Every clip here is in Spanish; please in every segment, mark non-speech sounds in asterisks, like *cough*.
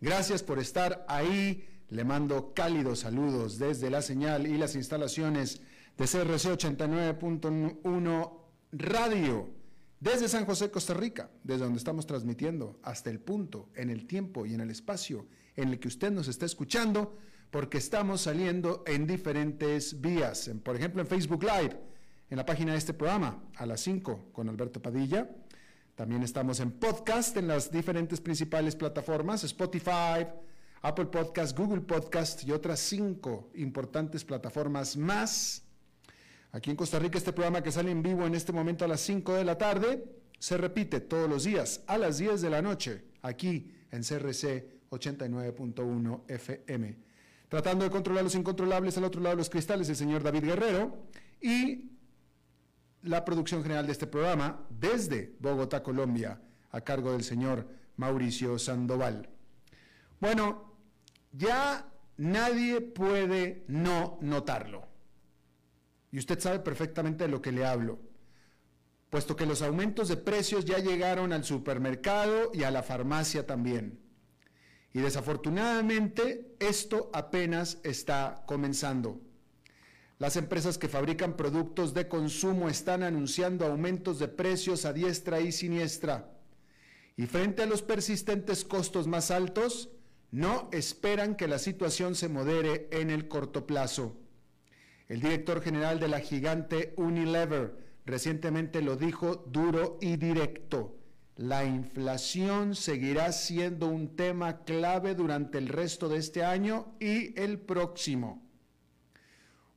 Gracias por estar ahí. Le mando cálidos saludos desde la señal y las instalaciones de CRC 89.1 Radio, desde San José, Costa Rica, desde donde estamos transmitiendo hasta el punto, en el tiempo y en el espacio en el que usted nos está escuchando, porque estamos saliendo en diferentes vías. Por ejemplo, en Facebook Live, en la página de este programa, a las 5 con Alberto Padilla también estamos en podcast en las diferentes principales plataformas, Spotify, Apple Podcast, Google Podcast y otras cinco importantes plataformas más. Aquí en Costa Rica este programa que sale en vivo en este momento a las 5 de la tarde se repite todos los días a las 10 de la noche aquí en CRC 89.1 FM. Tratando de controlar los incontrolables al otro lado de los cristales el señor David Guerrero y la producción general de este programa desde Bogotá, Colombia, a cargo del señor Mauricio Sandoval. Bueno, ya nadie puede no notarlo. Y usted sabe perfectamente de lo que le hablo, puesto que los aumentos de precios ya llegaron al supermercado y a la farmacia también. Y desafortunadamente esto apenas está comenzando. Las empresas que fabrican productos de consumo están anunciando aumentos de precios a diestra y siniestra. Y frente a los persistentes costos más altos, no esperan que la situación se modere en el corto plazo. El director general de la gigante Unilever recientemente lo dijo duro y directo. La inflación seguirá siendo un tema clave durante el resto de este año y el próximo.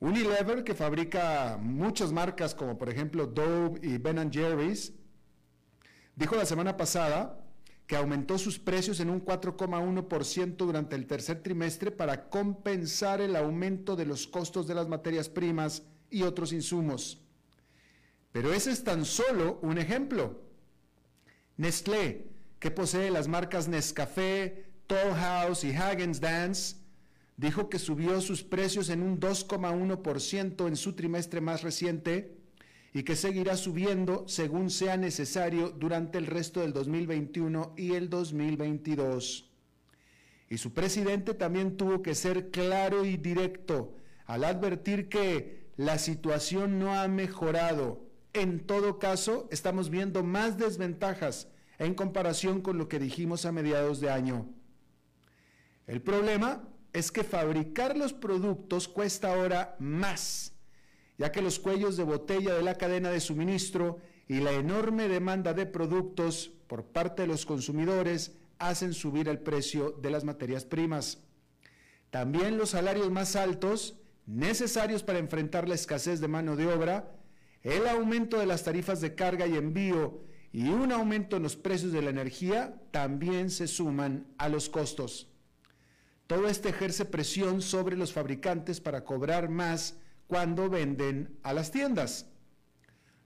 Unilever, que fabrica muchas marcas como por ejemplo Dove y Ben Jerry's, dijo la semana pasada que aumentó sus precios en un 4,1% durante el tercer trimestre para compensar el aumento de los costos de las materias primas y otros insumos. Pero ese es tan solo un ejemplo. Nestlé, que posee las marcas Nescafé, Toll House y Hagen's Dance, dijo que subió sus precios en un 2,1% en su trimestre más reciente y que seguirá subiendo según sea necesario durante el resto del 2021 y el 2022. Y su presidente también tuvo que ser claro y directo al advertir que la situación no ha mejorado. En todo caso, estamos viendo más desventajas en comparación con lo que dijimos a mediados de año. El problema es que fabricar los productos cuesta ahora más, ya que los cuellos de botella de la cadena de suministro y la enorme demanda de productos por parte de los consumidores hacen subir el precio de las materias primas. También los salarios más altos, necesarios para enfrentar la escasez de mano de obra, el aumento de las tarifas de carga y envío y un aumento en los precios de la energía también se suman a los costos. Todo esto ejerce presión sobre los fabricantes para cobrar más cuando venden a las tiendas.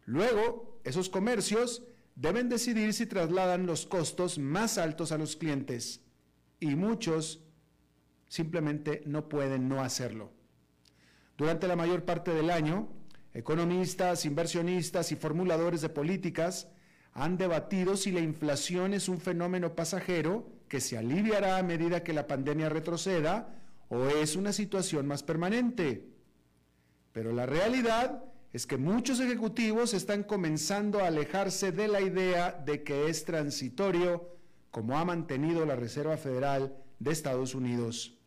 Luego, esos comercios deben decidir si trasladan los costos más altos a los clientes y muchos simplemente no pueden no hacerlo. Durante la mayor parte del año, economistas, inversionistas y formuladores de políticas han debatido si la inflación es un fenómeno pasajero que se aliviará a medida que la pandemia retroceda o es una situación más permanente. Pero la realidad es que muchos ejecutivos están comenzando a alejarse de la idea de que es transitorio, como ha mantenido la Reserva Federal de Estados Unidos.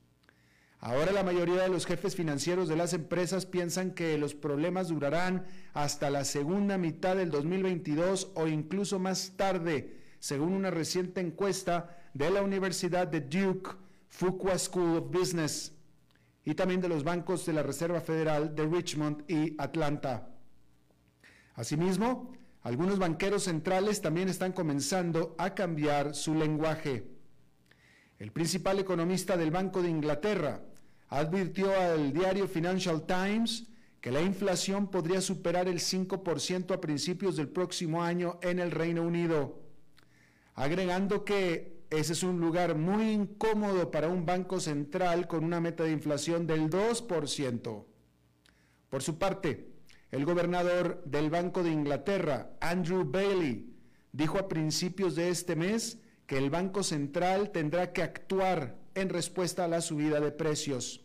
Ahora la mayoría de los jefes financieros de las empresas piensan que los problemas durarán hasta la segunda mitad del 2022 o incluso más tarde, según una reciente encuesta de la Universidad de Duke Fuqua School of Business y también de los bancos de la Reserva Federal de Richmond y Atlanta. Asimismo, algunos banqueros centrales también están comenzando a cambiar su lenguaje. El principal economista del Banco de Inglaterra advirtió al diario Financial Times que la inflación podría superar el 5% a principios del próximo año en el Reino Unido, agregando que ese es un lugar muy incómodo para un banco central con una meta de inflación del 2%. Por su parte, el gobernador del Banco de Inglaterra, Andrew Bailey, dijo a principios de este mes que el Banco Central tendrá que actuar en respuesta a la subida de precios.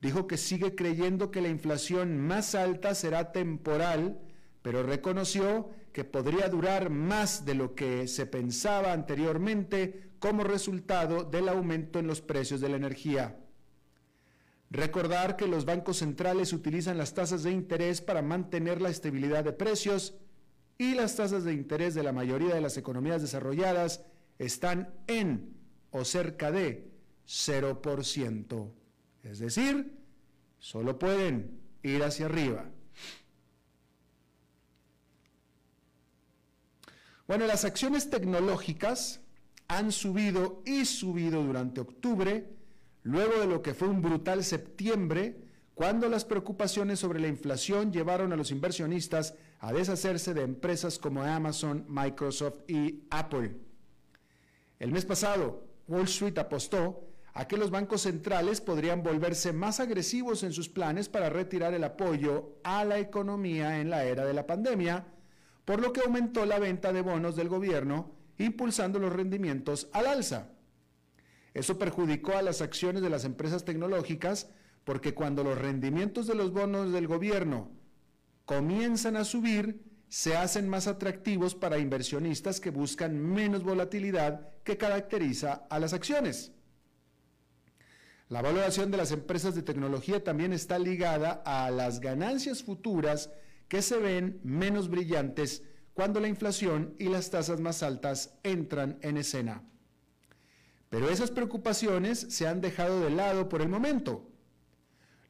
Dijo que sigue creyendo que la inflación más alta será temporal, pero reconoció que podría durar más de lo que se pensaba anteriormente como resultado del aumento en los precios de la energía. Recordar que los bancos centrales utilizan las tasas de interés para mantener la estabilidad de precios y las tasas de interés de la mayoría de las economías desarrolladas están en o cerca de 0%. Es decir, solo pueden ir hacia arriba. Bueno, las acciones tecnológicas han subido y subido durante octubre, luego de lo que fue un brutal septiembre, cuando las preocupaciones sobre la inflación llevaron a los inversionistas a deshacerse de empresas como Amazon, Microsoft y Apple. El mes pasado, Wall Street apostó a que los bancos centrales podrían volverse más agresivos en sus planes para retirar el apoyo a la economía en la era de la pandemia, por lo que aumentó la venta de bonos del gobierno, impulsando los rendimientos al alza. Eso perjudicó a las acciones de las empresas tecnológicas porque cuando los rendimientos de los bonos del gobierno comienzan a subir, se hacen más atractivos para inversionistas que buscan menos volatilidad que caracteriza a las acciones. La valoración de las empresas de tecnología también está ligada a las ganancias futuras que se ven menos brillantes cuando la inflación y las tasas más altas entran en escena. Pero esas preocupaciones se han dejado de lado por el momento.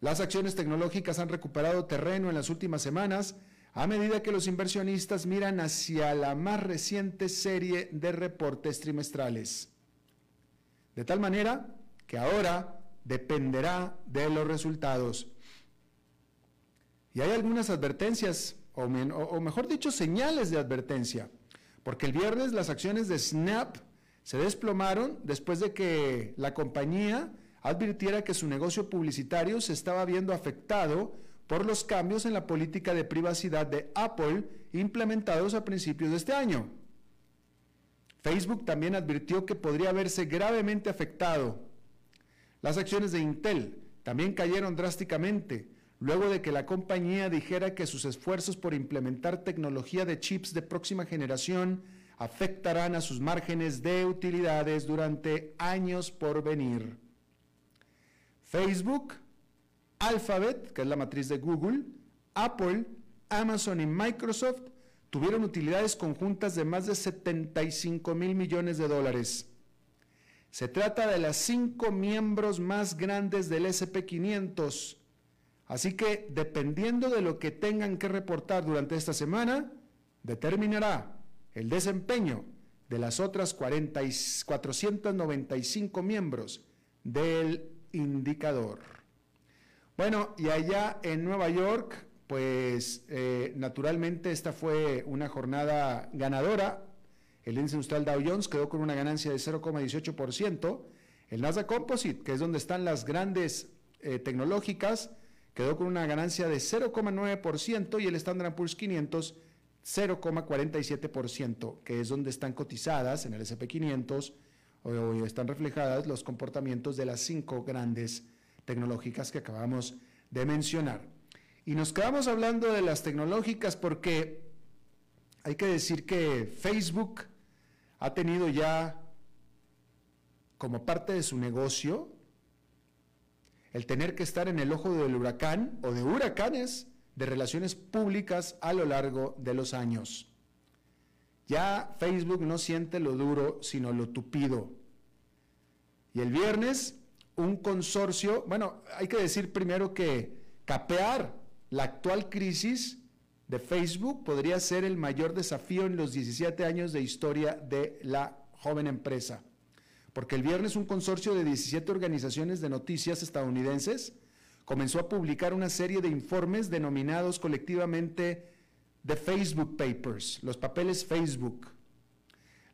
Las acciones tecnológicas han recuperado terreno en las últimas semanas a medida que los inversionistas miran hacia la más reciente serie de reportes trimestrales. De tal manera que ahora dependerá de los resultados. Y hay algunas advertencias, o, mejor dicho, señales de advertencia, porque el viernes las acciones de Snap se desplomaron después de que la compañía advirtiera que su negocio publicitario se estaba viendo afectado por los cambios en la política de privacidad de Apple implementados a principios de este año. Facebook también advirtió que podría verse gravemente afectado. Las acciones de Intel también cayeron drásticamente luego de que la compañía dijera que sus esfuerzos por implementar tecnología de chips de próxima generación afectarán a sus márgenes de utilidades durante años por venir. Facebook, Alphabet, que es la matriz de Google, Apple, Amazon y Microsoft tuvieron utilidades conjuntas de más de 75 mil millones de dólares. Se trata de las cinco miembros más grandes del SP500 Así que dependiendo de lo que tengan que reportar durante esta semana, determinará el desempeño de las otras 495 miembros del indicador. Bueno, y allá en Nueva York, pues eh, naturalmente esta fue una jornada ganadora. El índice industrial Dow Jones quedó con una ganancia de 0,18%. El Nasdaq Composite, que es donde están las grandes eh, tecnológicas, quedó con una ganancia de 0,9% y el Standard Poor's 500 0,47%, que es donde están cotizadas en el SP500 o están reflejadas los comportamientos de las cinco grandes tecnológicas que acabamos de mencionar. Y nos quedamos hablando de las tecnológicas porque hay que decir que Facebook ha tenido ya como parte de su negocio el tener que estar en el ojo del huracán o de huracanes de relaciones públicas a lo largo de los años. Ya Facebook no siente lo duro, sino lo tupido. Y el viernes, un consorcio, bueno, hay que decir primero que capear la actual crisis de Facebook podría ser el mayor desafío en los 17 años de historia de la joven empresa. Porque el viernes un consorcio de 17 organizaciones de noticias estadounidenses comenzó a publicar una serie de informes denominados colectivamente The Facebook Papers, los papeles Facebook.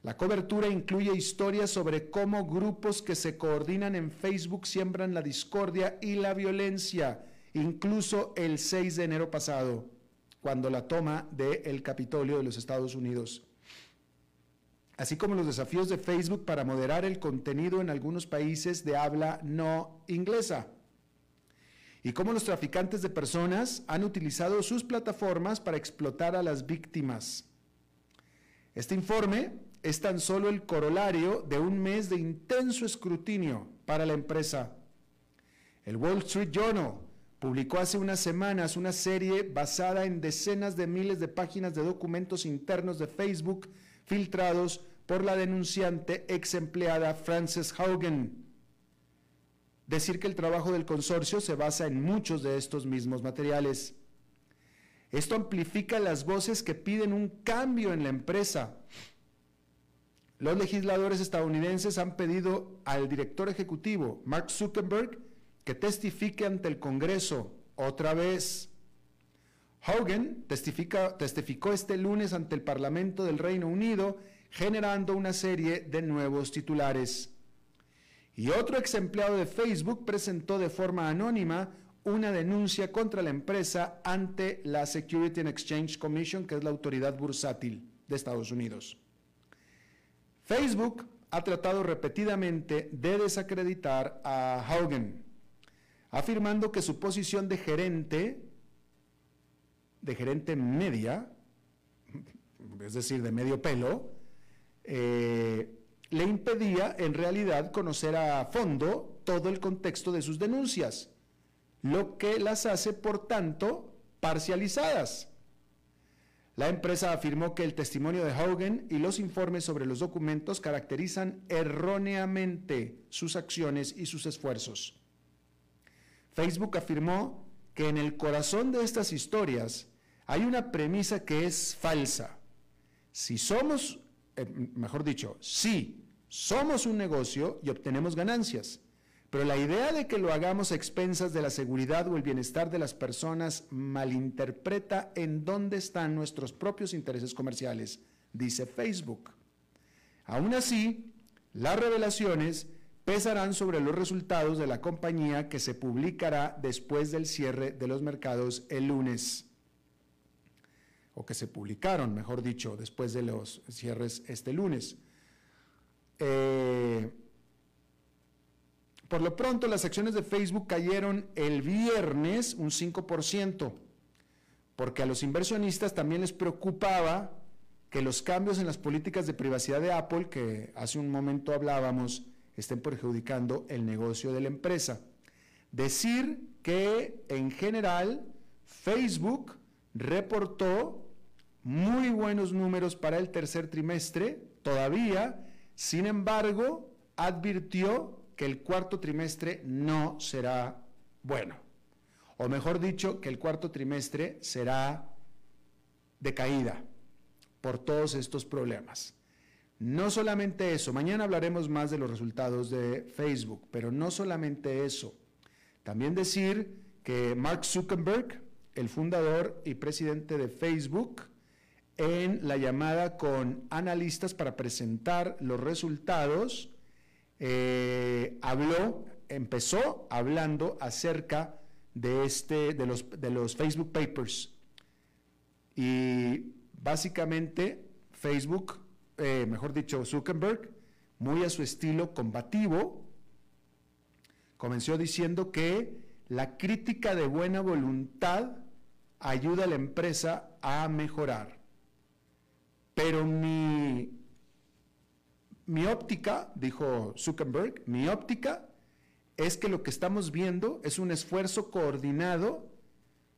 La cobertura incluye historias sobre cómo grupos que se coordinan en Facebook siembran la discordia y la violencia, incluso el 6 de enero pasado, cuando la toma del Capitolio de los Estados Unidos. Así como los desafíos de Facebook para moderar el contenido en algunos países de habla no inglesa y cómo los traficantes de personas han utilizado sus plataformas para explotar a las víctimas. Este informe es tan solo el corolario de un mes de intenso escrutinio para la empresa. El Wall Street Journal publicó hace unas semanas una serie basada en decenas de miles de páginas de documentos internos de Facebook filtrados por la denunciante ex empleada Frances Haugen decir que el trabajo del consorcio se basa en muchos de estos mismos materiales. Esto amplifica las voces que piden un cambio en la empresa. Los legisladores estadounidenses han pedido al director ejecutivo, Mark Zuckerberg, que testifique ante el Congreso otra vez. Hogan testificó este lunes ante el Parlamento del Reino Unido, generando una serie de nuevos titulares. Y otro ex empleado de Facebook presentó de forma anónima una denuncia contra la empresa ante la Security and Exchange Commission, que es la autoridad bursátil de Estados Unidos. Facebook ha tratado repetidamente de desacreditar a Haugen, afirmando que su posición de gerente, de gerente media, es decir, de medio pelo, eh, le impedía en realidad conocer a fondo todo el contexto de sus denuncias, lo que las hace, por tanto, parcializadas. La empresa afirmó que el testimonio de Hogan y los informes sobre los documentos caracterizan erróneamente sus acciones y sus esfuerzos. Facebook afirmó que en el corazón de estas historias hay una premisa que es falsa. Si somos, eh, mejor dicho, si somos un negocio y obtenemos ganancias. Pero la idea de que lo hagamos a expensas de la seguridad o el bienestar de las personas malinterpreta en dónde están nuestros propios intereses comerciales, dice Facebook. Aún así, las revelaciones pesarán sobre los resultados de la compañía que se publicará después del cierre de los mercados el lunes. O que se publicaron, mejor dicho, después de los cierres este lunes. Eh, por lo pronto, las acciones de Facebook cayeron el viernes un 5%, porque a los inversionistas también les preocupaba que los cambios en las políticas de privacidad de Apple, que hace un momento hablábamos, estén perjudicando el negocio de la empresa. Decir que en general Facebook reportó muy buenos números para el tercer trimestre, todavía sin embargo, advirtió que el cuarto trimestre no será bueno. O mejor dicho, que el cuarto trimestre será de caída por todos estos problemas. No solamente eso, mañana hablaremos más de los resultados de Facebook, pero no solamente eso. También decir que Mark Zuckerberg, el fundador y presidente de Facebook, en la llamada con analistas para presentar los resultados, eh, habló, empezó hablando acerca de, este, de, los, de los Facebook Papers. Y básicamente Facebook, eh, mejor dicho, Zuckerberg, muy a su estilo combativo, comenzó diciendo que la crítica de buena voluntad ayuda a la empresa a mejorar. Pero mi, mi óptica, dijo Zuckerberg, mi óptica es que lo que estamos viendo es un esfuerzo coordinado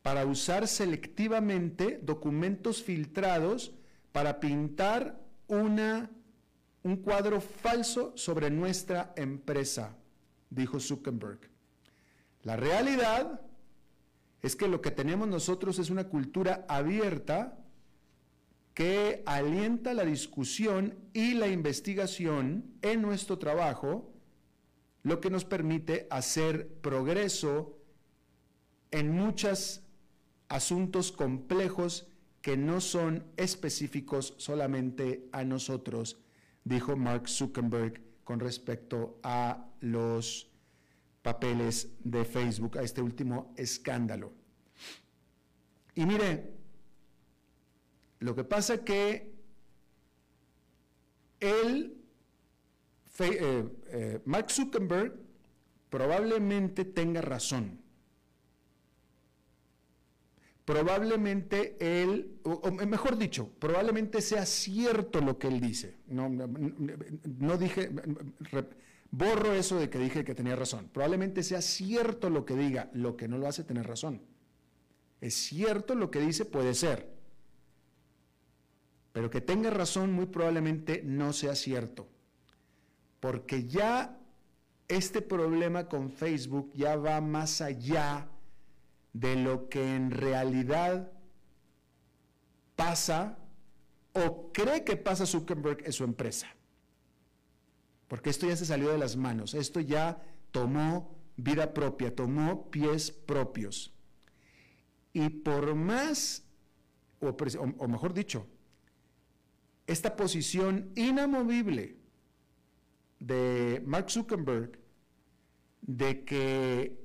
para usar selectivamente documentos filtrados para pintar una, un cuadro falso sobre nuestra empresa, dijo Zuckerberg. La realidad es que lo que tenemos nosotros es una cultura abierta que alienta la discusión y la investigación en nuestro trabajo, lo que nos permite hacer progreso en muchos asuntos complejos que no son específicos solamente a nosotros, dijo Mark Zuckerberg con respecto a los papeles de Facebook, a este último escándalo. Y mire, lo que pasa que él, eh, eh, Mark Zuckerberg, probablemente tenga razón probablemente él, mejor dicho, probablemente sea cierto lo que él dice. No, no, dije, borro eso de que dije que tenía razón. Probablemente sea cierto lo que diga, lo que no lo hace tener razón. Es cierto lo que dice, puede ser. Pero que tenga razón muy probablemente no sea cierto. Porque ya este problema con Facebook ya va más allá de lo que en realidad pasa o cree que pasa Zuckerberg en su empresa. Porque esto ya se salió de las manos, esto ya tomó vida propia, tomó pies propios. Y por más, o, mejor dicho, esta posición inamovible de Mark Zuckerberg de que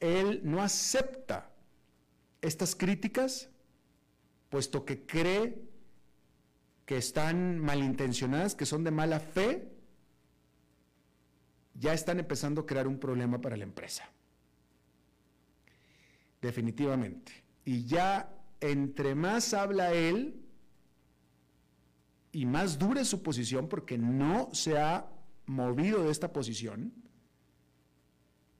él no acepta estas críticas, puesto que cree que están malintencionadas, que son de mala fe, ya están empezando a crear un problema para la empresa. Definitivamente. Y ya entre más habla él y más dure su posición, porque no se ha movido de esta posición,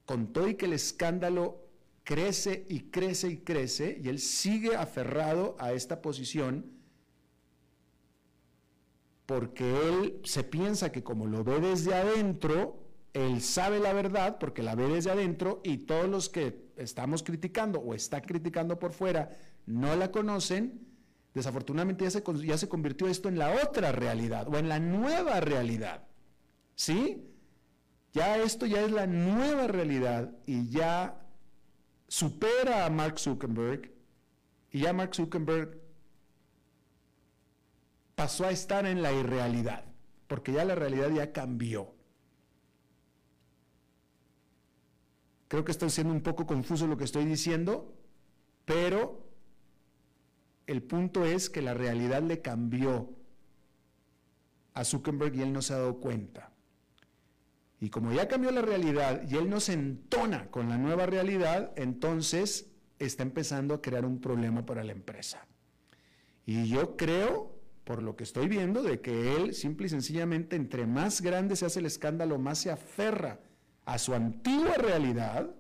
con todo y que el escándalo crece y crece y crece, y él sigue aferrado a esta posición, porque él se piensa que como lo ve desde adentro, él sabe la verdad, porque la ve desde adentro, y todos los que estamos criticando o está criticando por fuera no la conocen, desafortunadamente ya se, ya se convirtió esto en la otra realidad o en la nueva realidad. ¿Sí? Ya esto ya es la nueva realidad y ya supera a Mark Zuckerberg y ya Mark Zuckerberg pasó a estar en la irrealidad, porque ya la realidad ya cambió. Creo que estoy siendo un poco confuso lo que estoy diciendo, pero el punto es que la realidad le cambió a Zuckerberg y él no se ha dado cuenta. Y como ya cambió la realidad y él no se entona con la nueva realidad, entonces está empezando a crear un problema para la empresa. Y yo creo, por lo que estoy viendo, de que él simple y sencillamente, entre más grande se hace el escándalo, más se aferra a su antigua realidad,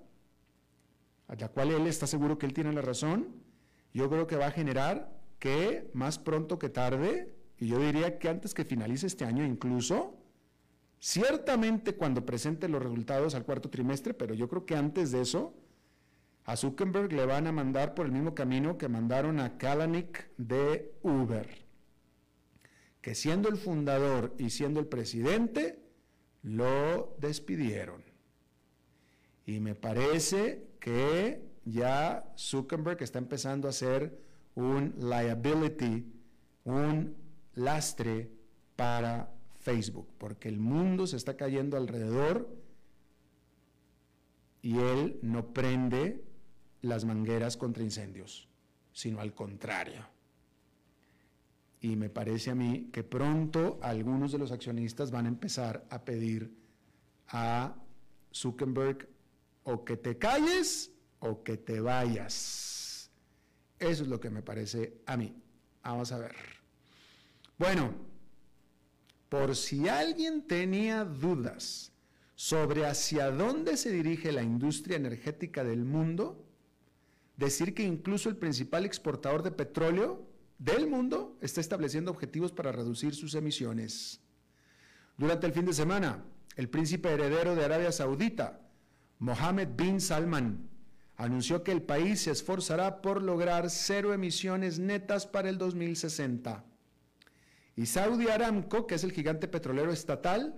a la cual él está seguro que él tiene la razón, yo creo que va a generar que más pronto que tarde, y yo diría que antes que finalice este año incluso, Ciertamente cuando presente los resultados al cuarto trimestre, pero yo creo que antes de eso, a Zuckerberg le van a mandar por el mismo camino que mandaron a Kalanick de Uber, que siendo el fundador y siendo el presidente, lo despidieron. Y me parece que ya Zuckerberg está empezando a ser un liability, un lastre para Facebook, porque el mundo se está cayendo alrededor y él no prende las mangueras contra incendios, sino al contrario. Y me parece a mí que pronto algunos de los accionistas van a empezar a pedir a Zuckerberg o que te calles o que te vayas. Eso es lo que me parece a mí. Vamos a ver. Bueno, por si alguien tenía dudas sobre hacia dónde se dirige la industria energética del mundo, decir que incluso el principal exportador de petróleo del mundo está estableciendo objetivos para reducir sus emisiones. Durante el fin de semana, el príncipe heredero de Arabia Saudita, Mohammed bin Salman, anunció que el país se esforzará por lograr cero emisiones netas para el 2060. Y Saudi Aramco, que es el gigante petrolero estatal,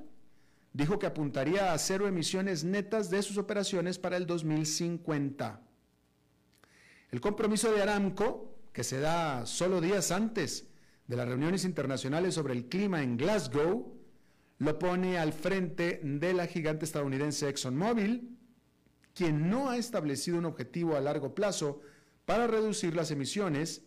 dijo que apuntaría a cero emisiones netas de sus operaciones para el 2050. El compromiso de Aramco, que se da solo días antes de las reuniones internacionales sobre el clima en Glasgow, lo pone al frente de la gigante estadounidense ExxonMobil, quien no ha establecido un objetivo a largo plazo para reducir las emisiones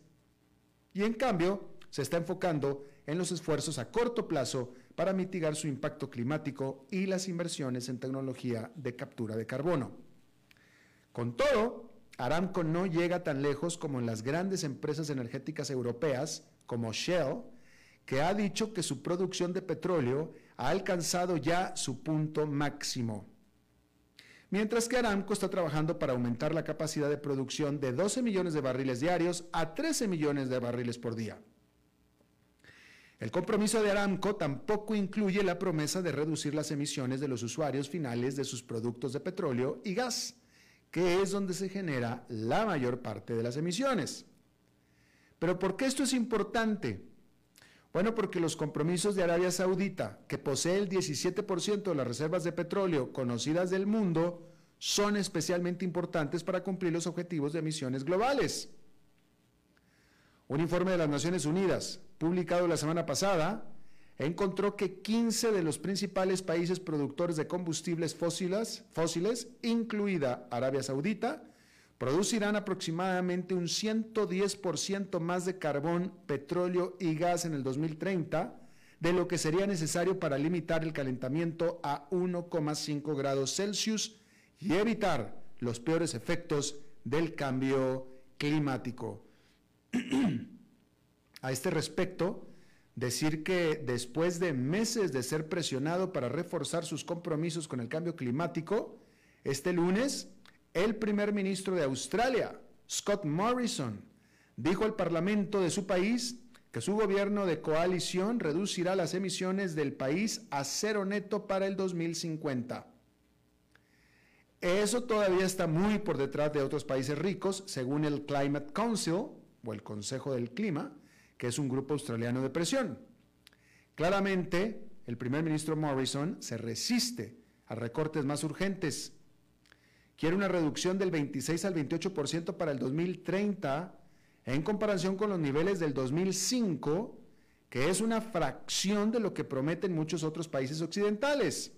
y en cambio se está enfocando en los esfuerzos a corto plazo para mitigar su impacto climático y las inversiones en tecnología de captura de carbono. Con todo, Aramco no llega tan lejos como en las grandes empresas energéticas europeas como Shell, que ha dicho que su producción de petróleo ha alcanzado ya su punto máximo. Mientras que Aramco está trabajando para aumentar la capacidad de producción de 12 millones de barriles diarios a 13 millones de barriles por día. El compromiso de Aramco tampoco incluye la promesa de reducir las emisiones de los usuarios finales de sus productos de petróleo y gas, que es donde se genera la mayor parte de las emisiones. Pero ¿por qué esto es importante? Bueno, porque los compromisos de Arabia Saudita, que posee el 17% de las reservas de petróleo conocidas del mundo, son especialmente importantes para cumplir los objetivos de emisiones globales. Un informe de las Naciones Unidas, publicado la semana pasada, encontró que 15 de los principales países productores de combustibles fósiles, fósiles incluida Arabia Saudita, producirán aproximadamente un 110% más de carbón, petróleo y gas en el 2030 de lo que sería necesario para limitar el calentamiento a 1,5 grados Celsius y evitar los peores efectos del cambio climático. *clears throat* a este respecto, decir que después de meses de ser presionado para reforzar sus compromisos con el cambio climático, este lunes el primer ministro de Australia, Scott Morrison, dijo al Parlamento de su país que su gobierno de coalición reducirá las emisiones del país a cero neto para el 2050. Eso todavía está muy por detrás de otros países ricos, según el Climate Council, o el Consejo del Clima, que es un grupo australiano de presión. Claramente, el primer ministro Morrison se resiste a recortes más urgentes quiere una reducción del 26 al 28% para el 2030 en comparación con los niveles del 2005, que es una fracción de lo que prometen muchos otros países occidentales.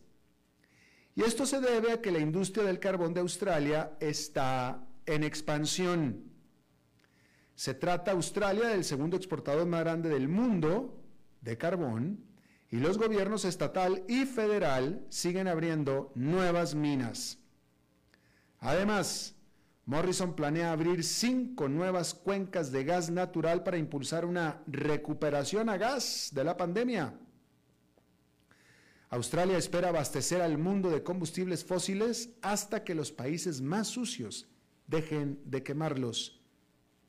Y esto se debe a que la industria del carbón de Australia está en expansión. Se trata Australia del segundo exportador más grande del mundo de carbón y los gobiernos estatal y federal siguen abriendo nuevas minas. Además, Morrison planea abrir cinco nuevas cuencas de gas natural para impulsar una recuperación a gas de la pandemia. Australia espera abastecer al mundo de combustibles fósiles hasta que los países más sucios dejen de quemarlos,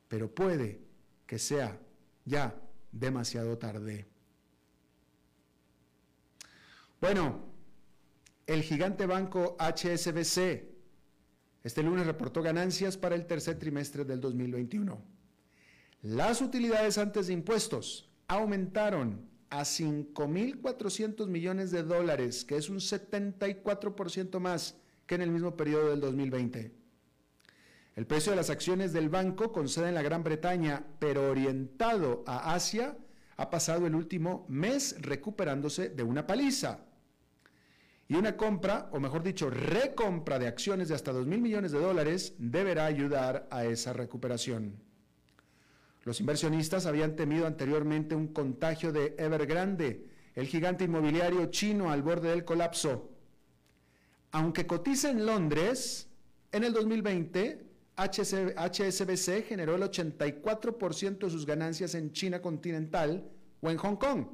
pero puede que sea ya demasiado tarde. Bueno, el gigante banco HSBC este lunes reportó ganancias para el tercer trimestre del 2021. Las utilidades antes de impuestos aumentaron a 5.400 millones de dólares, que es un 74% más que en el mismo periodo del 2020. El precio de las acciones del banco con sede en la Gran Bretaña, pero orientado a Asia, ha pasado el último mes recuperándose de una paliza. Y una compra, o mejor dicho, recompra de acciones de hasta 2 mil millones de dólares deberá ayudar a esa recuperación. Los inversionistas habían temido anteriormente un contagio de Evergrande, el gigante inmobiliario chino al borde del colapso. Aunque cotiza en Londres, en el 2020 HSBC generó el 84% de sus ganancias en China continental o en Hong Kong.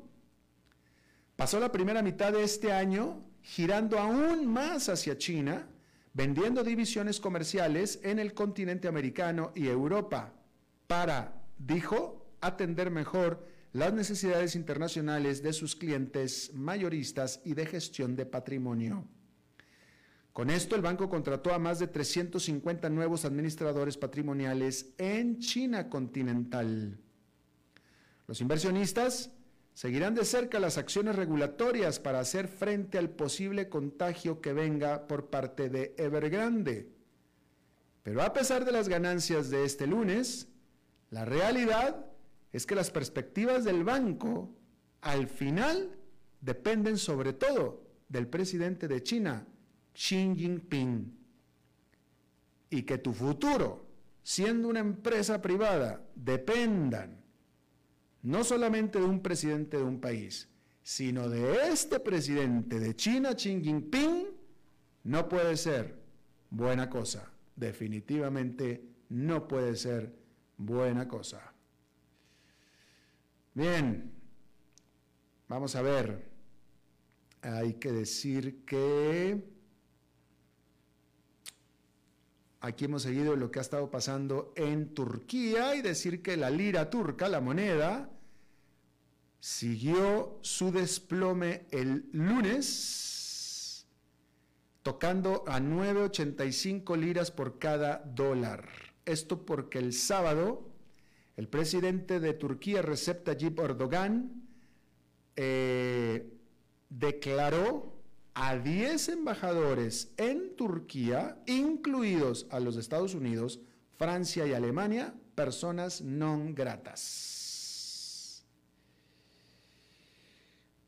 Pasó la primera mitad de este año girando aún más hacia China, vendiendo divisiones comerciales en el continente americano y Europa para, dijo, atender mejor las necesidades internacionales de sus clientes mayoristas y de gestión de patrimonio. Con esto, el banco contrató a más de 350 nuevos administradores patrimoniales en China continental. Los inversionistas seguirán de cerca las acciones regulatorias para hacer frente al posible contagio que venga por parte de Evergrande. Pero a pesar de las ganancias de este lunes, la realidad es que las perspectivas del banco al final dependen sobre todo del presidente de China, Xi Jinping. Y que tu futuro, siendo una empresa privada, dependan no solamente de un presidente de un país, sino de este presidente de China, Xi Jinping, no puede ser buena cosa. Definitivamente no puede ser buena cosa. Bien, vamos a ver. Hay que decir que aquí hemos seguido lo que ha estado pasando en Turquía y decir que la lira turca, la moneda, siguió su desplome el lunes, tocando a 9,85 liras por cada dólar. Esto porque el sábado el presidente de Turquía, Recep Tayyip Erdogan, eh, declaró a 10 embajadores en Turquía, incluidos a los Estados Unidos, Francia y Alemania, personas non gratas.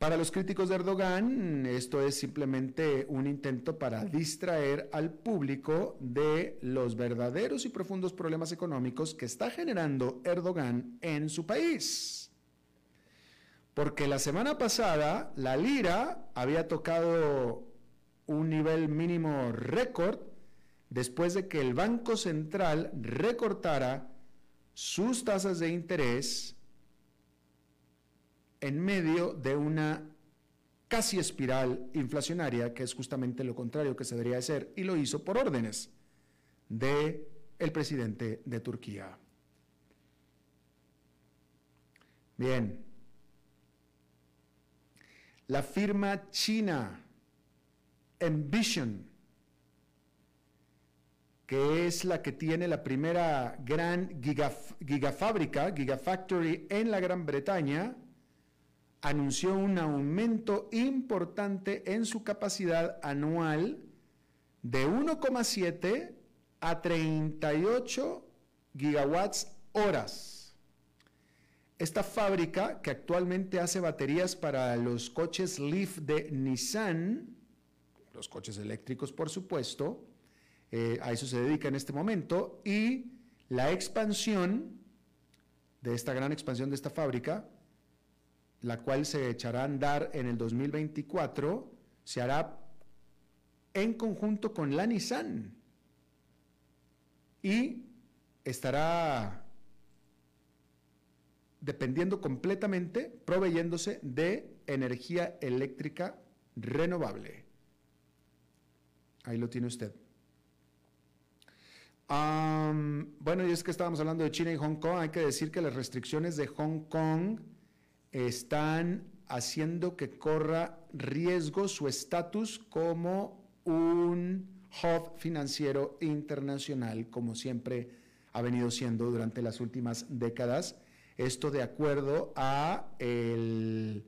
Para los críticos de Erdogan, esto es simplemente un intento para distraer al público de los verdaderos y profundos problemas económicos que está generando Erdogan en su país. Porque la semana pasada la lira había tocado un nivel mínimo récord después de que el Banco Central recortara sus tasas de interés en medio de una casi espiral inflacionaria, que es justamente lo contrario que se debería hacer, y lo hizo por órdenes de el presidente de Turquía. Bien. La firma china Envision, que es la que tiene la primera gran gigafábrica, gigafactory en la Gran Bretaña, anunció un aumento importante en su capacidad anual de 1,7 a 38 gigawatts horas. Esta fábrica, que actualmente hace baterías para los coches Leaf de Nissan, los coches eléctricos por supuesto, eh, a eso se dedica en este momento, y la expansión de esta gran expansión de esta fábrica la cual se echará a andar en el 2024, se hará en conjunto con la Nissan y estará dependiendo completamente, proveyéndose de energía eléctrica renovable. Ahí lo tiene usted. bueno, y es que estábamos hablando de China y Hong Kong. Hay que decir que las restricciones de Hong Kong están haciendo que corra riesgo su estatus como un hub financiero internacional, como siempre ha venido siendo durante las últimas décadas. Esto de acuerdo a el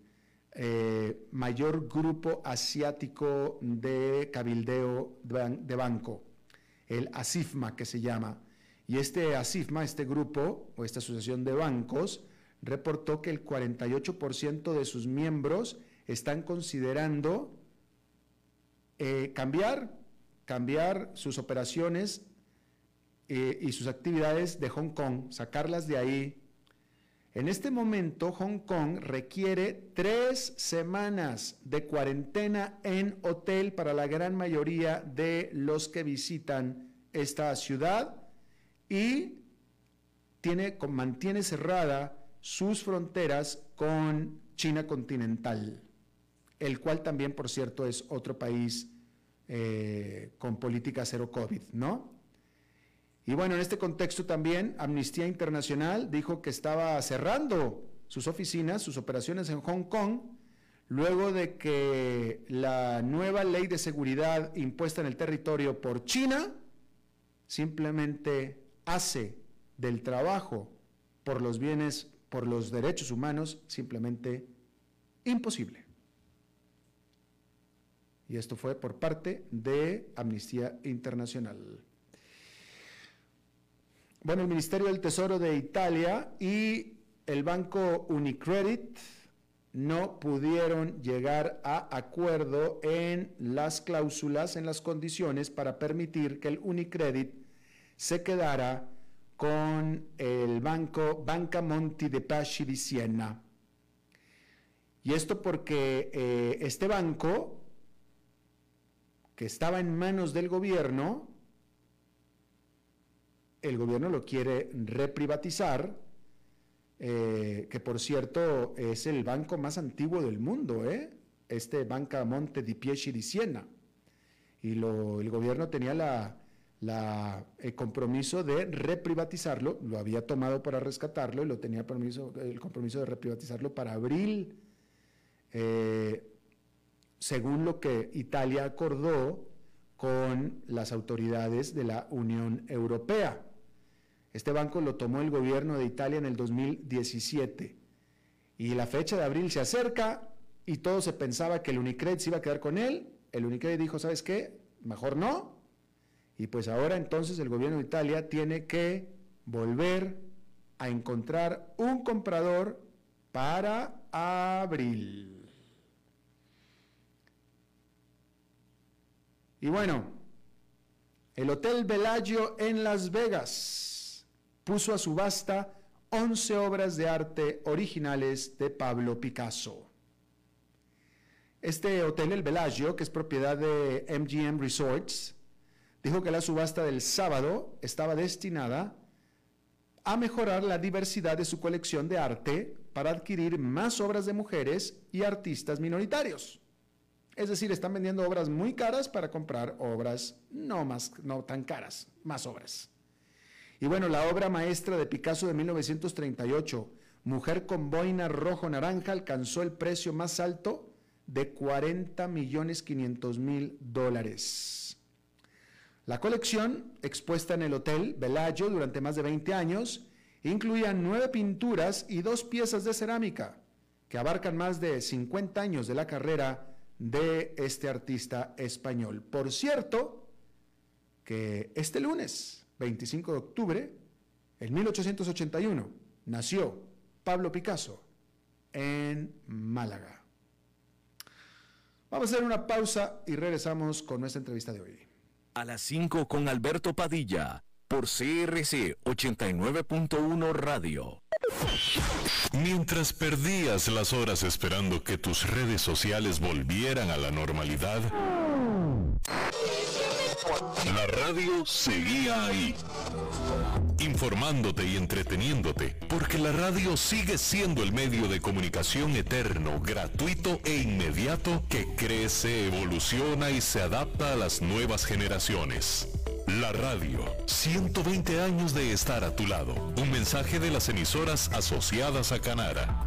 eh, mayor grupo asiático de cabildeo de banco, el ASIFMA que se llama. Y este ASIFMA, este grupo o esta asociación de bancos, reportó que el 48% de sus miembros están considerando eh, cambiar, cambiar sus operaciones eh, y sus actividades de Hong Kong, sacarlas de ahí. En este momento, Hong Kong requiere tres semanas de cuarentena en hotel para la gran mayoría de los que visitan esta ciudad y tiene, mantiene cerrada sus fronteras con China continental, el cual también, por cierto, es otro país eh, con política cero COVID, ¿no? Y bueno, en este contexto también Amnistía Internacional dijo que estaba cerrando sus oficinas, sus operaciones en Hong Kong, luego de que la nueva ley de seguridad impuesta en el territorio por China simplemente hace del trabajo por los bienes, por los derechos humanos, simplemente imposible. Y esto fue por parte de Amnistía Internacional. Bueno, el Ministerio del Tesoro de Italia y el banco Unicredit no pudieron llegar a acuerdo en las cláusulas, en las condiciones para permitir que el Unicredit se quedara con el banco Banca Monti de Paschi di Siena. Y esto porque eh, este banco, que estaba en manos del gobierno, el gobierno lo quiere reprivatizar, eh, que por cierto es el banco más antiguo del mundo, ¿eh? este Banca Monte di Piesci di Siena. Y el gobierno tenía el compromiso de reprivatizarlo, lo había tomado para rescatarlo y lo tenía el compromiso de reprivatizarlo para abril, eh, según lo que Italia acordó con las autoridades de la Unión Europea. Este banco lo tomó el gobierno de Italia en el 2017 y la fecha de abril se acerca y todo se pensaba que el Unicredit se iba a quedar con él. El Unicredit dijo, ¿sabes qué? Mejor no. Y pues ahora entonces el gobierno de Italia tiene que volver a encontrar un comprador para abril. Y bueno, el Hotel Bellagio en Las Vegas puso a subasta 11 obras de arte originales de Pablo Picasso. Este hotel, el Bellagio, que es propiedad de MGM Resorts, dijo que la subasta del sábado estaba destinada a mejorar la diversidad de su colección de arte para adquirir más obras de mujeres y artistas minoritarios. Es decir, están vendiendo obras muy caras para comprar obras no, más, no tan caras, más obras. Y bueno, la obra maestra de Picasso de 1938, Mujer con boina rojo-naranja, alcanzó el precio más alto de 40 millones 500 mil dólares. La colección, expuesta en el Hotel Bellagio durante más de 20 años, incluía nueve pinturas y dos piezas de cerámica que abarcan más de 50 años de la carrera de este artista español. Por cierto, que este lunes 25 de octubre, en 1881, nació Pablo Picasso en Málaga. Vamos a hacer una pausa y regresamos con nuestra entrevista de hoy. A las 5 con Alberto Padilla, por CRC 89.1 Radio. Mientras perdías las horas esperando que tus redes sociales volvieran a la normalidad, la radio seguía ahí, informándote y entreteniéndote, porque la radio sigue siendo el medio de comunicación eterno, gratuito e inmediato que crece, evoluciona y se adapta a las nuevas generaciones. La radio, 120 años de estar a tu lado. Un mensaje de las emisoras asociadas a Canara.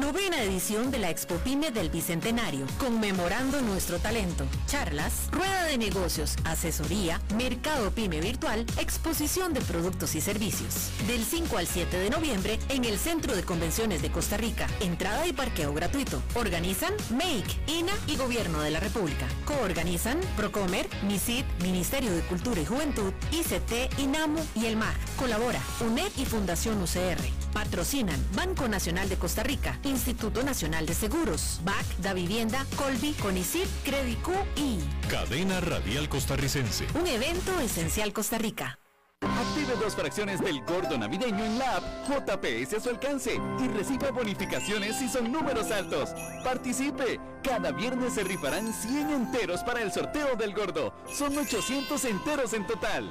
Novena edición de la Expo Pyme del Bicentenario, conmemorando nuestro talento. Charlas, rueda de negocios, asesoría, mercado Pyme virtual, exposición de productos y servicios. Del 5 al 7 de noviembre en el Centro de Convenciones de Costa Rica. Entrada y parqueo gratuito. Organizan MAKE, INA y Gobierno de la República. Coorganizan Procomer, MISID, Ministerio de Cultura y Juventud, ICT, INAMU y el MAG. Colabora UNED y Fundación UCR. Patrocinan Banco Nacional de Costa Rica, Instituto Nacional de Seguros, BAC, Da Vivienda, Colby, Conicip, Credicu y Cadena Radial Costarricense. un evento esencial Costa Rica. Active dos fracciones del gordo navideño en la app JPS a su alcance y reciba bonificaciones si son números altos. Participe. Cada viernes se rifarán 100 enteros para el sorteo del gordo. Son 800 enteros en total.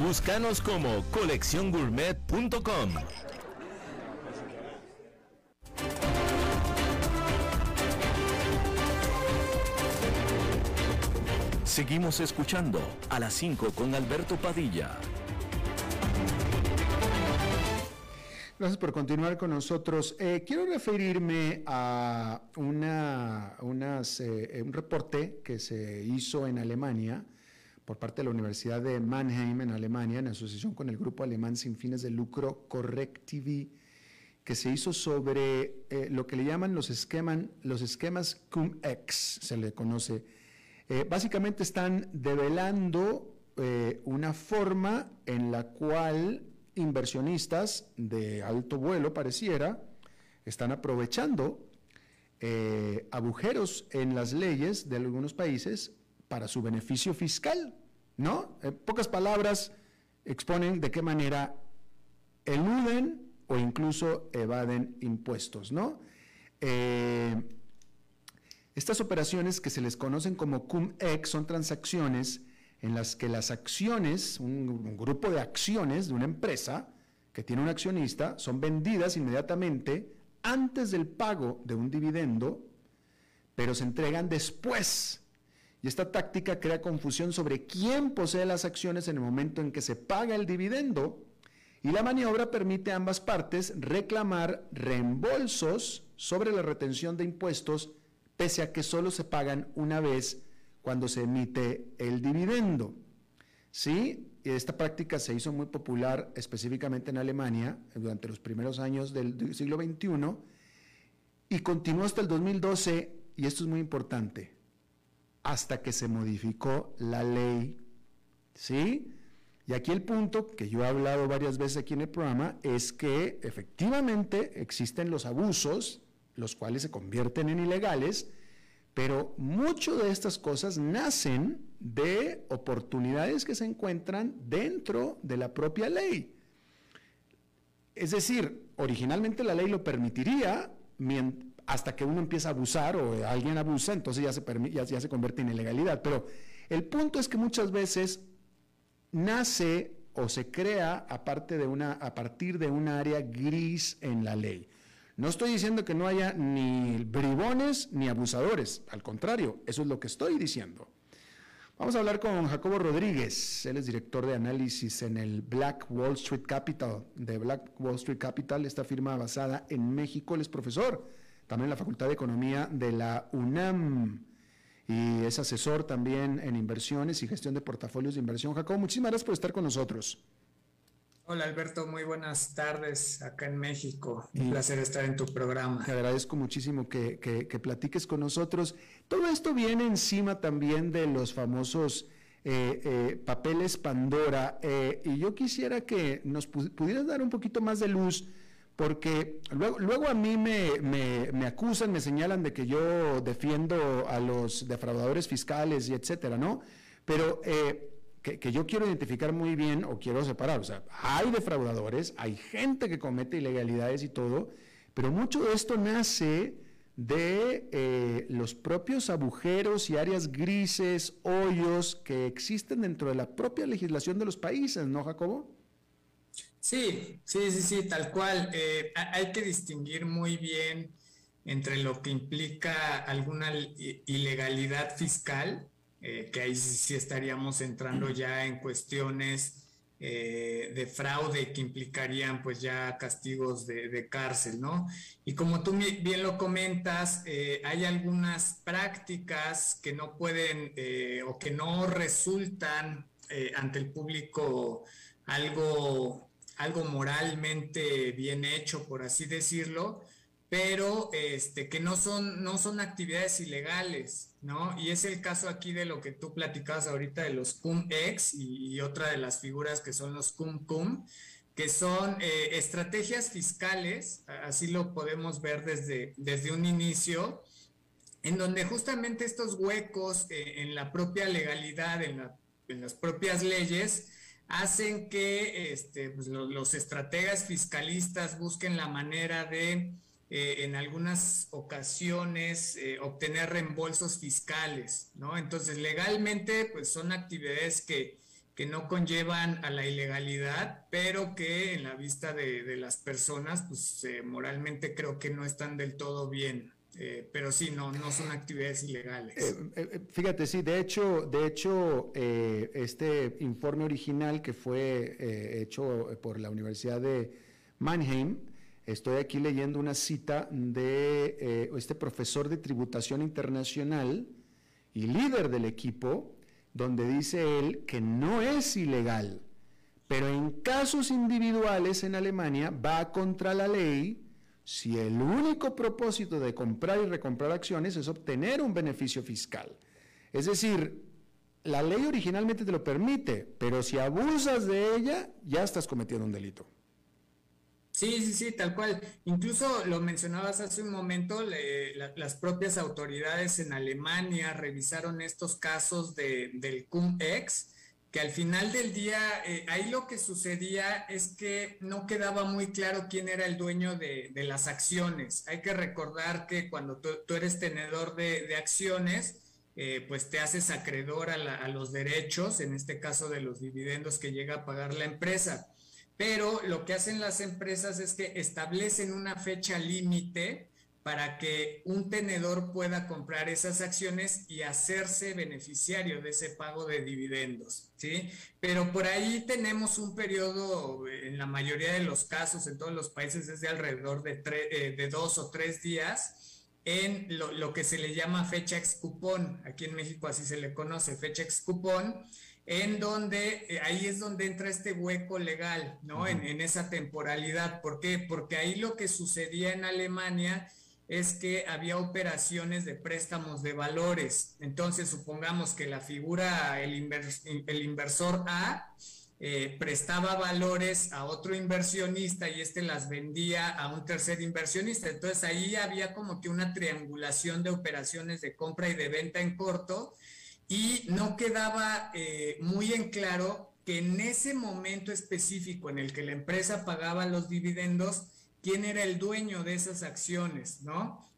Búscanos como colecciongourmet.com. Seguimos escuchando a las 5 con Alberto Padilla. Gracias por continuar con nosotros. Eh, quiero referirme a una, unas, eh, un reporte que se hizo en Alemania por parte de la Universidad de Mannheim en Alemania, en asociación con el grupo alemán sin fines de lucro Correctv, que se hizo sobre eh, lo que le llaman los, los esquemas cum-ex, se le conoce. Eh, básicamente están develando eh, una forma en la cual inversionistas de alto vuelo, pareciera, están aprovechando agujeros en las leyes de algunos países para su beneficio fiscal, ¿no? En pocas palabras, exponen de qué manera eluden o incluso evaden impuestos, ¿no? Eh, estas operaciones que se les conocen como cum-ex son transacciones en las que las acciones, un, un, grupo de acciones de una empresa que tiene un accionista, son vendidas inmediatamente antes del pago de un dividendo, pero se entregan después. Y esta táctica crea confusión sobre quién posee las acciones en el momento en que se paga el dividendo y la maniobra permite a ambas partes reclamar reembolsos sobre la retención de impuestos pese a que solo se pagan una vez cuando se emite el dividendo. Sí, esta práctica se hizo muy popular específicamente en Alemania durante los primeros años del siglo XXI y continuó hasta el 2012, y esto es muy importante, hasta que se modificó la ley. ¿Sí? Y aquí el punto que yo he hablado varias veces aquí en el programa es que efectivamente existen los abusos, los cuales se convierten en ilegales, pero mucho de estas cosas nacen de oportunidades que se encuentran dentro de la propia ley. Es decir, originalmente la ley lo permitiría hasta que uno empieza a abusar o alguien abusa, entonces ya se, ya, ya se convierte en ilegalidad. Pero el punto es que muchas veces nace o se crea aparte de una, a partir de un área gris en la ley. No estoy diciendo que no haya ni bribones ni abusadores, al contrario, eso es lo que estoy diciendo. Vamos a hablar con Jacobo Rodríguez, él es director de análisis en el Black Wall Street Capital, de Black Wall Street Capital, esta firma basada en México, él es profesor, también en la Facultad de Economía de la UNAM. y es asesor también en inversiones y gestión de portafolios de inversión. Jacobo, muchísimas gracias por estar con nosotros. Hola Alberto, muy buenas tardes acá en México. Un placer estar en tu programa. Te agradezco muchísimo que, platiques con nosotros. Todo esto viene encima también de los famosos eh, eh, papeles Pandora eh, y yo quisiera que nos pudieras dar un poquito más de luz porque luego, luego a mí me, me, acusan, me señalan de que yo defiendo a los defraudadores fiscales y etcétera, ¿no? Pero que, yo quiero identificar muy bien o quiero separar. O sea, hay defraudadores, hay gente que comete ilegalidades y todo, pero mucho de esto nace de eh, los propios agujeros y áreas grises, hoyos que existen dentro de la propia legislación de los países, ¿no, Jacobo? Sí, sí, sí, sí, tal cual. Eh, hay que distinguir muy bien entre lo que implica alguna ilegalidad fiscal eh, que ahí sí estaríamos entrando ya en cuestiones eh, de fraude que implicarían pues ya castigos de, cárcel, ¿no? Y como tú bien lo comentas, hay algunas prácticas que no pueden o que no resultan ante el público algo, algo moralmente bien hecho, por así decirlo, pero este, que no son, no son actividades ilegales, ¿no? Y es el caso aquí de lo que tú platicabas ahorita de los cum-ex y, otra de las figuras que son los cum-cum, que son eh, estrategias fiscales, así lo podemos ver desde, desde un inicio, en donde justamente estos huecos eh, en la propia legalidad, en, las propias leyes, hacen que este, pues, los estrategas fiscalistas busquen la manera de eh, en algunas ocasiones eh, obtener reembolsos fiscales, ¿no? Entonces, legalmente, pues son actividades que, que no conllevan a la ilegalidad, pero que en la vista de, las personas, pues eh, moralmente creo que no están del todo bien. Pero sí, no, no son actividades ilegales. fíjate, sí, de hecho, de hecho este informe original que fue hecho por la Universidad de Mannheim, Estoy aquí leyendo una cita de eh, este profesor de tributación internacional y líder del equipo, donde dice él que no es ilegal, pero en casos individuales en Alemania va contra la ley si el único propósito de comprar y recomprar acciones es obtener un beneficio fiscal. Es decir, la ley originalmente te lo permite, pero si abusas de ella, ya estás cometiendo un delito. Sí, sí, sí, tal cual. Incluso lo mencionabas hace un momento, las propias autoridades en Alemania revisaron estos casos de, del cum-ex, que al final del día, eh, ahí lo que sucedía es que no quedaba muy claro quién era el dueño de, las acciones. Hay que recordar que cuando tú, eres tenedor de, acciones, eh, pues te haces acreedor a, a los derechos, en este caso de los dividendos que llega a pagar la empresa pero lo que hacen las empresas es que establecen una fecha límite para que un tenedor pueda comprar esas acciones y hacerse beneficiario de ese pago de dividendos, ¿sí? Pero por ahí tenemos un periodo, en la mayoría de los casos, en todos los países, es de alrededor de, eh, de dos o tres días, en lo, lo, que se le llama fecha ex cupón, aquí en México así se le conoce, fecha ex cupón, en donde eh, ahí es donde entra este hueco legal, ¿no? en, esa temporalidad. ¿Por qué? Porque ahí lo que sucedía en Alemania es que había operaciones de préstamos de valores. Entonces, supongamos que la figura, el, inversor A, eh, prestaba valores a otro inversionista y este las vendía a un tercer inversionista. Entonces ahí había como que una triangulación de operaciones de compra y de venta en corto y no quedaba eh, muy en claro que en ese momento específico en el que la empresa pagaba los dividendos, quién era el dueño de esas acciones, ¿no?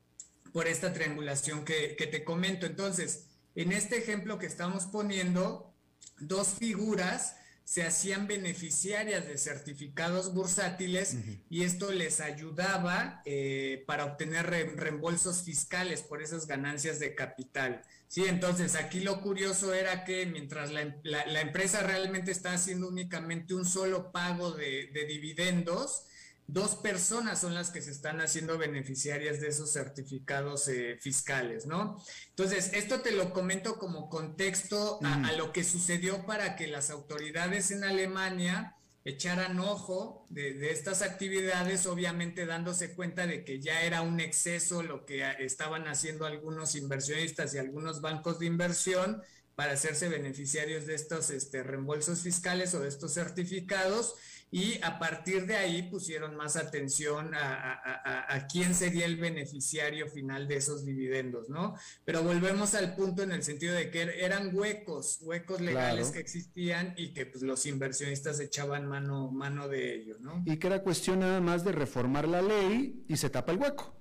Por esta triangulación que, que te comento. Entonces, en este ejemplo que estamos poniendo, dos figuras se hacían beneficiarias de certificados bursátiles y esto les ayudaba eh, para obtener reembolsos fiscales por esas ganancias de capital. Sí, entonces aquí lo curioso era que mientras la, empresa realmente está haciendo únicamente un solo pago de, dividendos, dos personas son las que se están haciendo beneficiarias de esos certificados eh, fiscales, ¿no? Entonces, esto te lo comento como contexto a, lo que sucedió para que las autoridades en Alemania echaran ojo de, de, estas actividades, obviamente dándose cuenta de que ya era un exceso lo que estaban haciendo algunos inversionistas y algunos bancos de inversión para hacerse beneficiarios de estos este, reembolsos fiscales o de estos certificados y a partir de ahí pusieron más atención a, quién sería el beneficiario final de esos dividendos, ¿no? Pero volvemos al punto en el sentido de que eran huecos, huecos legales que existían y que pues, los inversionistas echaban mano, mano de ello, ¿no? Y que era cuestión nada más de reformar la ley y se tapa el hueco.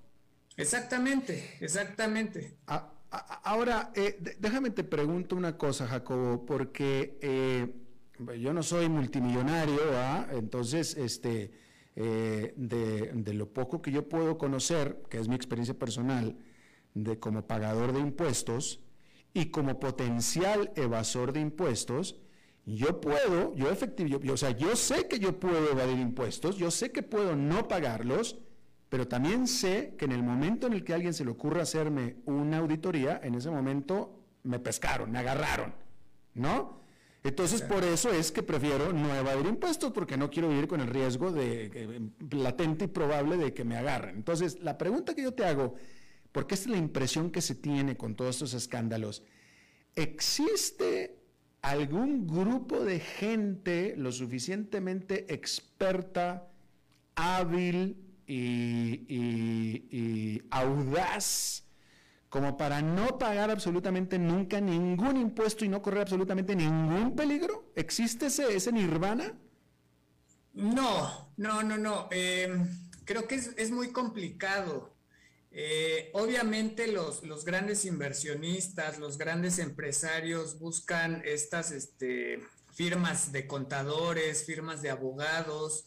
Exactamente, exactamente. ahora, eh, déjame te pregunto una cosa, Jacobo, porque... Eh, yo no soy multimillonario, entonces, este, eh, de, lo poco que yo puedo conocer, que es mi experiencia personal, de como pagador de impuestos y como potencial evasor de impuestos, yo puedo, yo efectivo, o sea, yo sé que yo puedo evadir impuestos, yo sé que puedo no pagarlos, pero también sé que en el momento en el que a alguien se le ocurra hacerme una auditoría, en ese momento me pescaron, me agarraron, ¿no? Entonces, por eso es que prefiero no evadir impuestos, porque no quiero vivir con el riesgo de, latente y probable de que me agarren. Entonces, la pregunta que yo te hago, porque esta es la impresión que se tiene con todos estos escándalos, ¿existe algún grupo de gente lo suficientemente experta, hábil y audaz? Como para no pagar absolutamente nunca ningún impuesto y no correr absolutamente ningún peligro? ¿Existe ese, nirvana? No, no, no, no. Em, creo que es, muy complicado. Eh, obviamente los, los, grandes inversionistas, los grandes empresarios buscan estas este, firmas de contadores, firmas de abogados,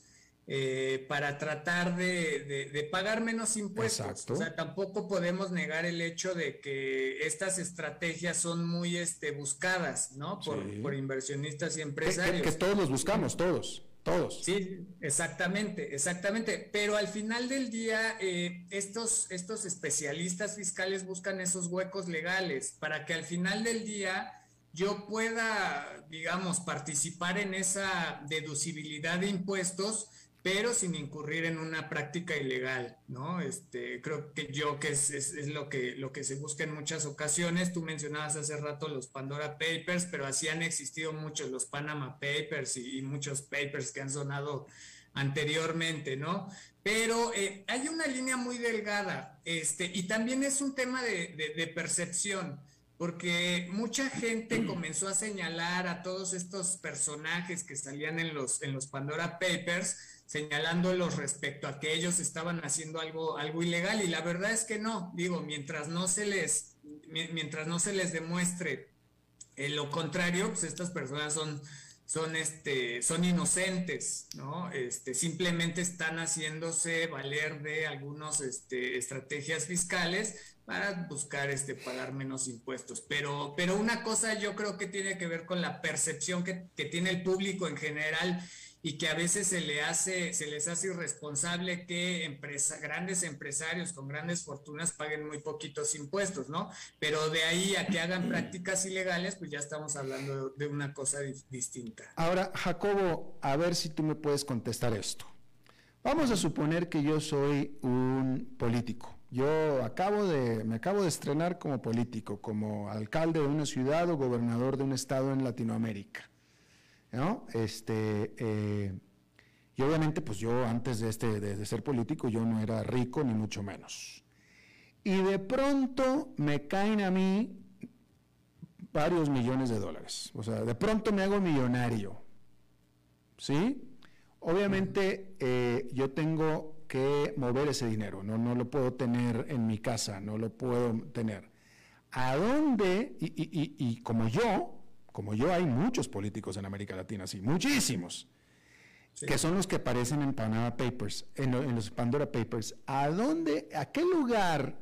eh, para tratar de, pagar menos impuestos. O sea, tampoco podemos negar el hecho de que estas estrategias son muy este, buscadas, ¿no? Por, inversionistas y empresarios. Que, todos los buscamos, todos. Todos. Sí, exactamente, exactamente. Pero al final del día, eh, estos, estos especialistas fiscales buscan esos huecos legales para que al final del día yo pueda, digamos, participar en esa deducibilidad de impuestos pero sin incurrir en una práctica ilegal, ¿no? Este, creo que yo que es, es, lo, que, lo que se busca en muchas ocasiones. Tú mencionabas hace rato los Pandora Papers, pero así han existido muchos, los Panama Papers y, muchos papers que han sonado anteriormente, ¿no? Pero eh, hay una línea muy delgada, este, y también es un tema de, de percepción porque mucha gente comenzó a señalar a todos estos personajes que salían en los, en los Pandora Papers señalándolos respecto a que ellos estaban haciendo algo, algo ilegal y la verdad es que no, digo, mientras no se les, mientras no se les demuestre eh, lo contrario, pues estas personas son, son, este, son inocentes, ¿no? Este, simplemente están haciéndose valer de algunas este, estrategias fiscales para buscar este, pagar menos impuestos. Pero, pero una cosa yo creo que tiene que ver con la percepción que, que tiene el público en general y que a veces se, le hace, se les hace irresponsable que grandes empresarios con grandes fortunas paguen muy poquitos impuestos, ¿no? Pero de ahí a que hagan prácticas ilegales, pues ya estamos hablando de, una cosa distinta. Ahora, Jacobo, a ver si tú me puedes contestar esto. Vamos a suponer que yo soy un político. Yo acabo de, me acabo de estrenar como político, como alcalde de una ciudad o gobernador de un estado en Latinoamérica. Este, eh, y obviamente, pues yo antes de, este, de, ser político, yo no era rico ni mucho menos. Y de pronto me caen a mí varios millones de dólares. O sea, de pronto me hago millonario. ¿Sí? Obviamente eh, yo tengo que mover ese dinero, ¿no? no lo puedo tener en mi casa, no lo puedo tener. ¿A dónde? Y, y, y como yo, como yo, hay muchos políticos en América Latina, sí, muchísimos, que son los que aparecen en Panama Papers, en, los Pandora Papers. ¿A dónde, a qué lugar?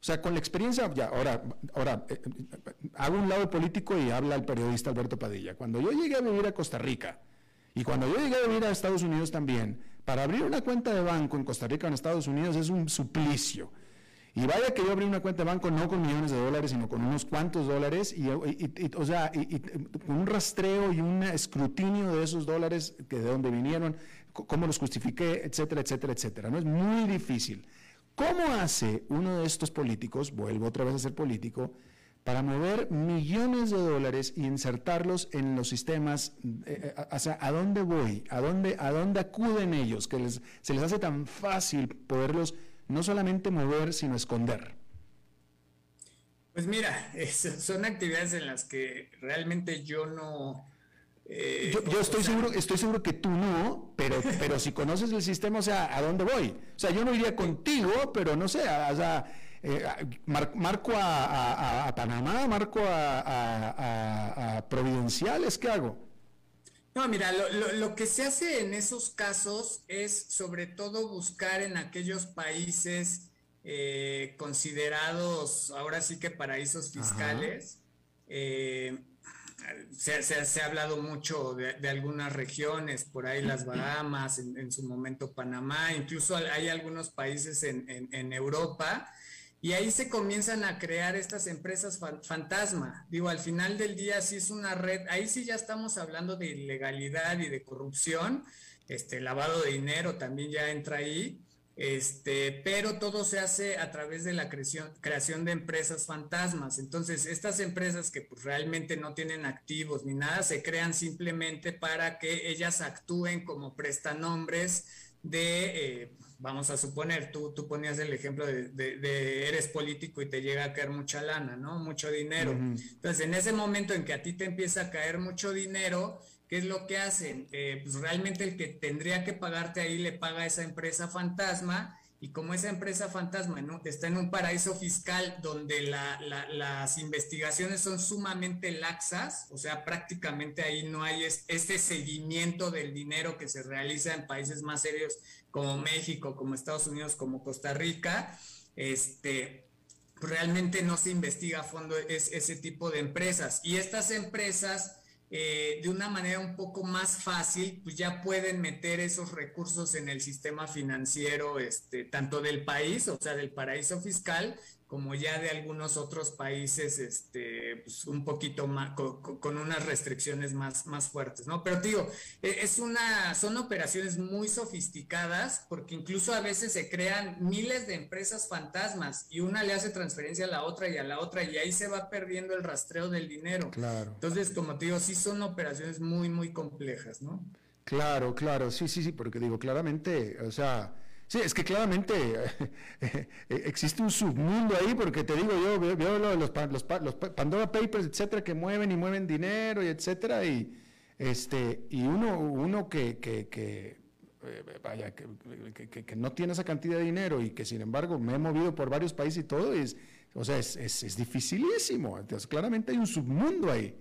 O sea, con la experiencia, ya, ahora, ahora eh, eh, hago un lado político y habla el periodista Alberto Padilla. Cuando yo llegué a vivir a Costa Rica y cuando yo llegué a vivir a Estados Unidos también, para abrir una cuenta de banco en Costa Rica o en Estados Unidos es un suplicio. Y vaya que yo abrí una cuenta de banco no con millones de dólares, sino con unos cuantos dólares, y, o sea, con un rastreo y un escrutinio de esos dólares, que de dónde vinieron, cómo los justifiqué, etcétera, etcétera, etcétera. ¿no? Es muy difícil. ¿Cómo hace uno de estos políticos, vuelvo otra vez a ser político, para mover millones de dólares y insertarlos en los sistemas, eh, eh, o sea, ¿a dónde voy? ¿A dónde, a dónde acuden ellos? Que se les hace tan fácil poderlos no solamente mover, sino esconder. Pues mira, *laughs* son actividades en las que realmente yo no... Eh, yo, estoy seguro, estoy seguro que tú no, pero, *laughs* pero si conoces el sistema, o sea, ¿a dónde voy? O sea, yo no iría contigo, pero no sé, o sea, eh, marco a, Panamá, marco a, Providenciales, ¿qué hago? No, mira, lo, que se hace en esos casos es sobre todo buscar en aquellos países eh, considerados ahora sí que paraísos fiscales. Eh, se, ha hablado mucho de, algunas regiones, por ahí las Bahamas, en, su momento Panamá, incluso hay algunos países en, en Europa y ahí se comienzan a crear estas empresas fantasma. Digo, al final del día sí es una red, ahí sí ya estamos hablando de ilegalidad y de corrupción, este lavado de dinero también ya entra ahí. Este, pero todo se hace a través de la creación, creación de empresas fantasmas. Entonces, estas empresas que pues, realmente no tienen activos ni nada, se crean simplemente para que ellas actúen como prestanombres de eh, vamos a suponer, tú, tú ponías el ejemplo de, eres político y te llega a caer mucha lana, ¿no? Mucho dinero. Entonces, en ese momento en que a ti te empieza a caer mucho dinero, ¿qué es lo que hacen? Eh, pues realmente el que tendría que pagarte ahí le paga a esa empresa fantasma y como esa empresa fantasma está en un paraíso fiscal donde las investigaciones son sumamente laxas, o sea, prácticamente ahí no hay este seguimiento del dinero que se realiza en países más serios como México, como Estados Unidos, como Costa Rica, este, realmente no se investiga a fondo ese tipo de empresas. Y estas empresas eh, de una manera un poco más fácil, pues ya pueden meter esos recursos en el sistema financiero, este, tanto del país, o sea, del paraíso fiscal, como ya de algunos otros países, este, pues un poquito más, con, unas restricciones más, más fuertes, ¿no? Pero digo, e, es una, son operaciones muy sofisticadas, porque incluso a veces se crean miles de empresas fantasmas y una le hace transferencia a la otra y a la otra, y ahí se va perdiendo el rastreo del dinero. Claro. Entonces, como te digo, sí son operaciones muy, muy complejas, ¿no? Claro, claro, sí, sí, sí, porque digo, claramente, o sea, Sí, es que claramente eh, existe un submundo ahí, porque te digo, yo veo, los, los, Pandora Papers, etcétera, que mueven y mueven dinero y etcétera, y, este, y uno, uno que, que, que eh, vaya, que, no tiene esa cantidad de dinero y que sin embargo me he movido por varios países y todo, es, o sea, es, es, dificilísimo. Entonces, claramente hay un submundo ahí.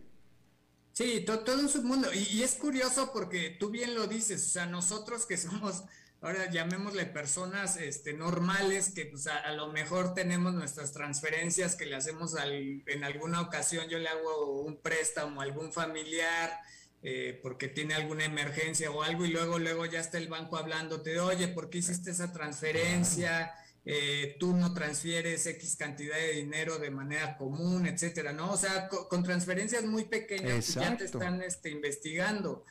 Sí, todo, un submundo. Y, es curioso porque tú bien lo dices, o sea, nosotros que somos ahora llamémosle personas este, normales que pues, a, lo mejor tenemos nuestras transferencias que le hacemos en alguna ocasión, yo le hago un préstamo a algún familiar eh, porque tiene alguna emergencia o algo y luego, luego ya está el banco hablándote oye, ¿por qué hiciste esa transferencia? Eh, tú no transfieres X cantidad de dinero de manera común, etcétera, ¿no? O sea, con, transferencias muy pequeñas pues, ya te están este, investigando.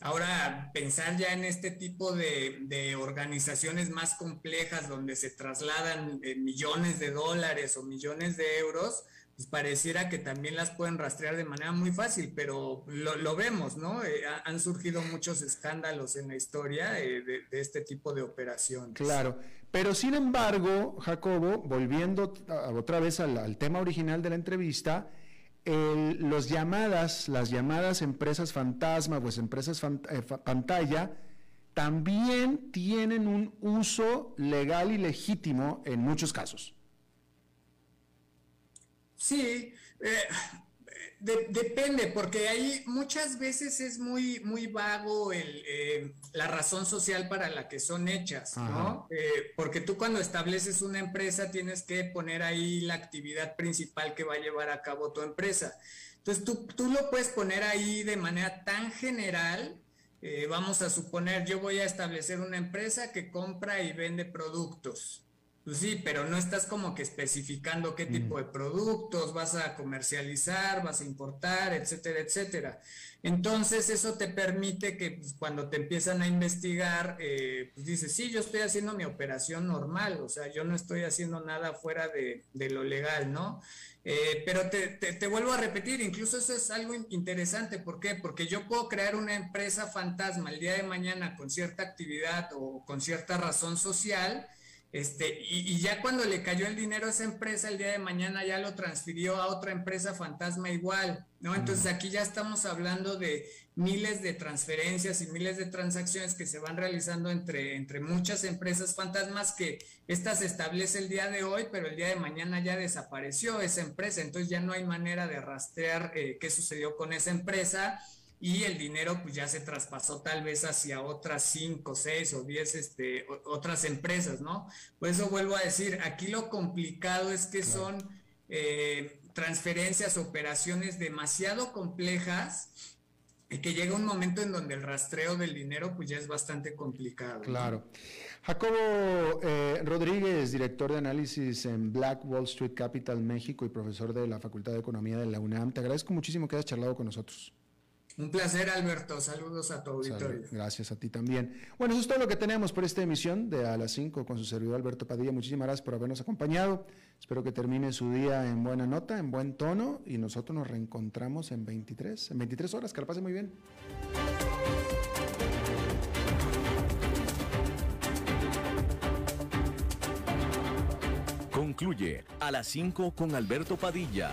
Ahora, pensar ya en este tipo de, organizaciones más complejas donde se trasladan eh, millones de dólares o millones de euros, pues pareciera que también las pueden rastrear de manera muy fácil, pero lo, vemos, ¿no? Eh, han surgido muchos escándalos en la historia eh, de, este tipo de operaciones. Claro, pero sin embargo, Jacobo, volviendo otra vez al tema original de la entrevista, los llamadas, las llamadas empresas fantasma, pues empresas eh, pantalla, también tienen un uso legal y legítimo en muchos casos. Sí, eh, depende, porque ahí muchas veces es muy, muy vago el, eh, la razón social para la que son hechas, ¿no? Eh, porque tú cuando estableces una empresa tienes que poner ahí la actividad principal que va a llevar a cabo tu empresa. Entonces tú, tú lo puedes poner ahí de manera tan general eh, vamos a suponer, yo voy a establecer una empresa que compra y vende productos. Pues sí, pero no estás como que especificando qué tipo de productos vas a comercializar, vas a importar, etcétera, etcétera. Entonces eso te permite que pues, cuando te empiezan a investigar, eh, pues dices, sí, yo estoy haciendo mi operación normal, o sea, yo no estoy haciendo nada fuera de, lo legal, ¿no? Eh, pero te, te, vuelvo a repetir, incluso eso es algo interesante, ¿por qué? Porque yo puedo crear una empresa fantasma el día de mañana con cierta actividad o con cierta razón social este, y, ya cuando le cayó el dinero a esa empresa, el día de mañana ya lo transfirió a otra empresa fantasma igual, ¿no? Entonces aquí ya estamos hablando de miles de transferencias y miles de transacciones que se van realizando entre, entre muchas empresas fantasmas que esta se establece el día de hoy, pero el día de mañana ya desapareció esa empresa, entonces ya no hay manera de rastrear eh, qué sucedió con esa empresa y el dinero pues ya se traspasó tal vez hacia otras cinco, seis o diez este, otras empresas, ¿no? Por eso vuelvo a decir, aquí lo complicado es que son eh, transferencias, operaciones demasiado complejas y que llega un momento en donde el rastreo del dinero pues ya es bastante complicado. Claro. Jacobo eh, Rodríguez, director de análisis en Black Wall Street Capital México y profesor de la Facultad de Economía de la UNAM, te agradezco muchísimo que hayas charlado con nosotros. Un placer, Alberto. Saludos a tu auditorio. gracias a ti también. Bueno, eso es todo lo que tenemos por esta emisión de A las 5 con su servidor Alberto Padilla. Muchísimas gracias por habernos acompañado. Espero que termine su día en buena nota, en buen tono y nosotros nos reencontramos en 23, en 23 horas. Que la pase muy bien. Concluye A las 5 con Alberto Padilla